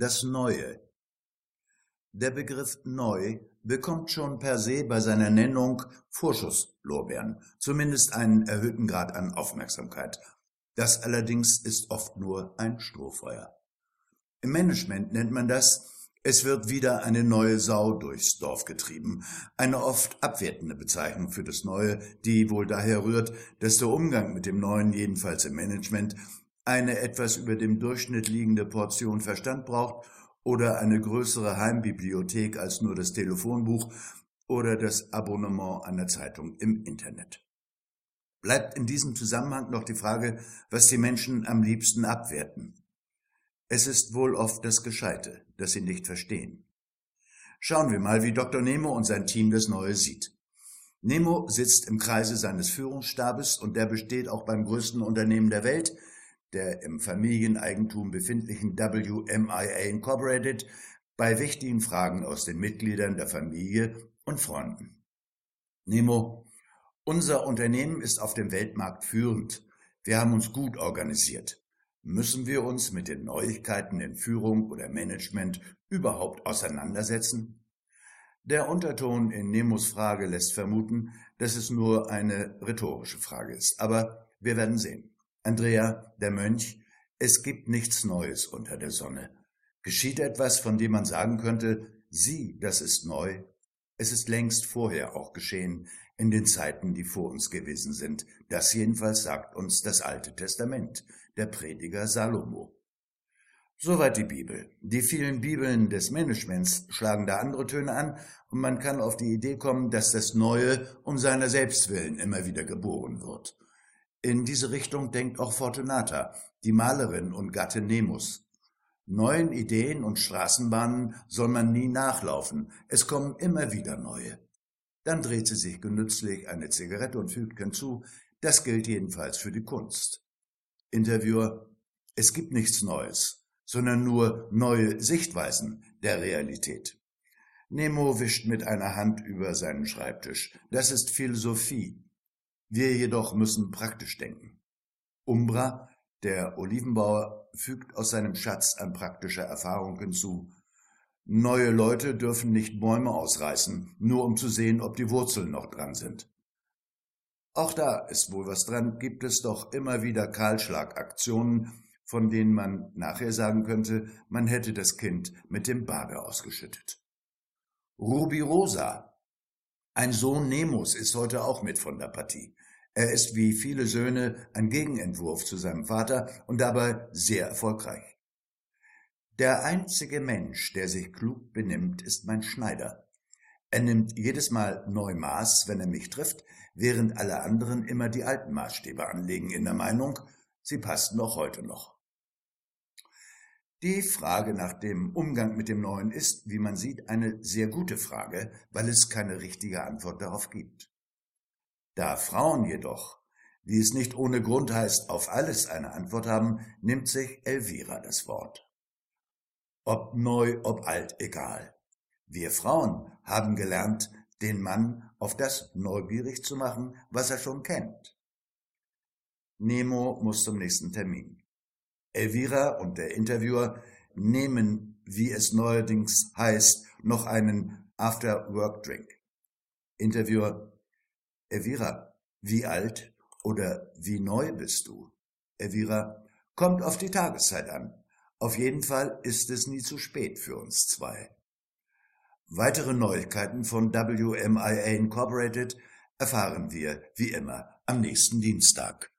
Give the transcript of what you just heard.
Das Neue. Der Begriff neu bekommt schon per se bei seiner Nennung Vorschusslorbeeren, zumindest einen erhöhten Grad an Aufmerksamkeit. Das allerdings ist oft nur ein Strohfeuer. Im Management nennt man das, es wird wieder eine neue Sau durchs Dorf getrieben, eine oft abwertende Bezeichnung für das Neue, die wohl daher rührt, dass der Umgang mit dem Neuen, jedenfalls im Management, eine etwas über dem Durchschnitt liegende Portion Verstand braucht oder eine größere Heimbibliothek als nur das Telefonbuch oder das Abonnement einer Zeitung im Internet. Bleibt in diesem Zusammenhang noch die Frage, was die Menschen am liebsten abwerten. Es ist wohl oft das Gescheite, das sie nicht verstehen. Schauen wir mal, wie Dr. Nemo und sein Team das Neue sieht. Nemo sitzt im Kreise seines Führungsstabes und der besteht auch beim größten Unternehmen der Welt, der im Familieneigentum befindlichen WMIA Incorporated, bei wichtigen Fragen aus den Mitgliedern der Familie und Freunden. Nemo, unser Unternehmen ist auf dem Weltmarkt führend. Wir haben uns gut organisiert. Müssen wir uns mit den Neuigkeiten in Führung oder Management überhaupt auseinandersetzen? Der Unterton in Nemos Frage lässt vermuten, dass es nur eine rhetorische Frage ist, aber wir werden sehen. Andrea, der Mönch, es gibt nichts Neues unter der Sonne. Geschieht etwas, von dem man sagen könnte, sieh, das ist neu? Es ist längst vorher auch geschehen, in den Zeiten, die vor uns gewesen sind. Das jedenfalls sagt uns das Alte Testament, der Prediger Salomo. Soweit die Bibel. Die vielen Bibeln des Managements schlagen da andere Töne an und man kann auf die Idee kommen, dass das Neue um seiner selbst willen immer wieder geboren wird. In diese Richtung denkt auch Fortunata, die Malerin und Gattin Nemus. Neuen Ideen und Straßenbahnen soll man nie nachlaufen, es kommen immer wieder neue. Dann dreht sie sich genützlich eine Zigarette und fügt hinzu, das gilt jedenfalls für die Kunst. Interviewer, es gibt nichts Neues, sondern nur neue Sichtweisen der Realität. Nemo wischt mit einer Hand über seinen Schreibtisch. Das ist Philosophie. Wir jedoch müssen praktisch denken. Umbra, der Olivenbauer, fügt aus seinem Schatz an praktischer Erfahrung hinzu. Neue Leute dürfen nicht Bäume ausreißen, nur um zu sehen, ob die Wurzeln noch dran sind. Auch da ist wohl was dran, gibt es doch immer wieder Kahlschlagaktionen, von denen man nachher sagen könnte, man hätte das Kind mit dem Bade ausgeschüttet. Ruby Rosa. Ein Sohn Nemos ist heute auch mit von der Partie. Er ist wie viele Söhne ein Gegenentwurf zu seinem Vater und dabei sehr erfolgreich. Der einzige Mensch, der sich klug benimmt, ist mein Schneider. Er nimmt jedes Mal neu Maß, wenn er mich trifft, während alle anderen immer die alten Maßstäbe anlegen in der Meinung, sie passten auch heute noch. Die Frage nach dem Umgang mit dem Neuen ist, wie man sieht, eine sehr gute Frage, weil es keine richtige Antwort darauf gibt. Da Frauen jedoch, wie es nicht ohne Grund heißt, auf alles eine Antwort haben, nimmt sich Elvira das Wort. Ob neu, ob alt, egal. Wir Frauen haben gelernt, den Mann auf das neugierig zu machen, was er schon kennt. Nemo muss zum nächsten Termin. Elvira und der Interviewer nehmen, wie es neuerdings heißt, noch einen After-Work-Drink. Interviewer, Elvira, wie alt oder wie neu bist du? Elvira, kommt auf die Tageszeit an. Auf jeden Fall ist es nie zu spät für uns zwei. Weitere Neuigkeiten von WMIA Incorporated erfahren wir, wie immer, am nächsten Dienstag.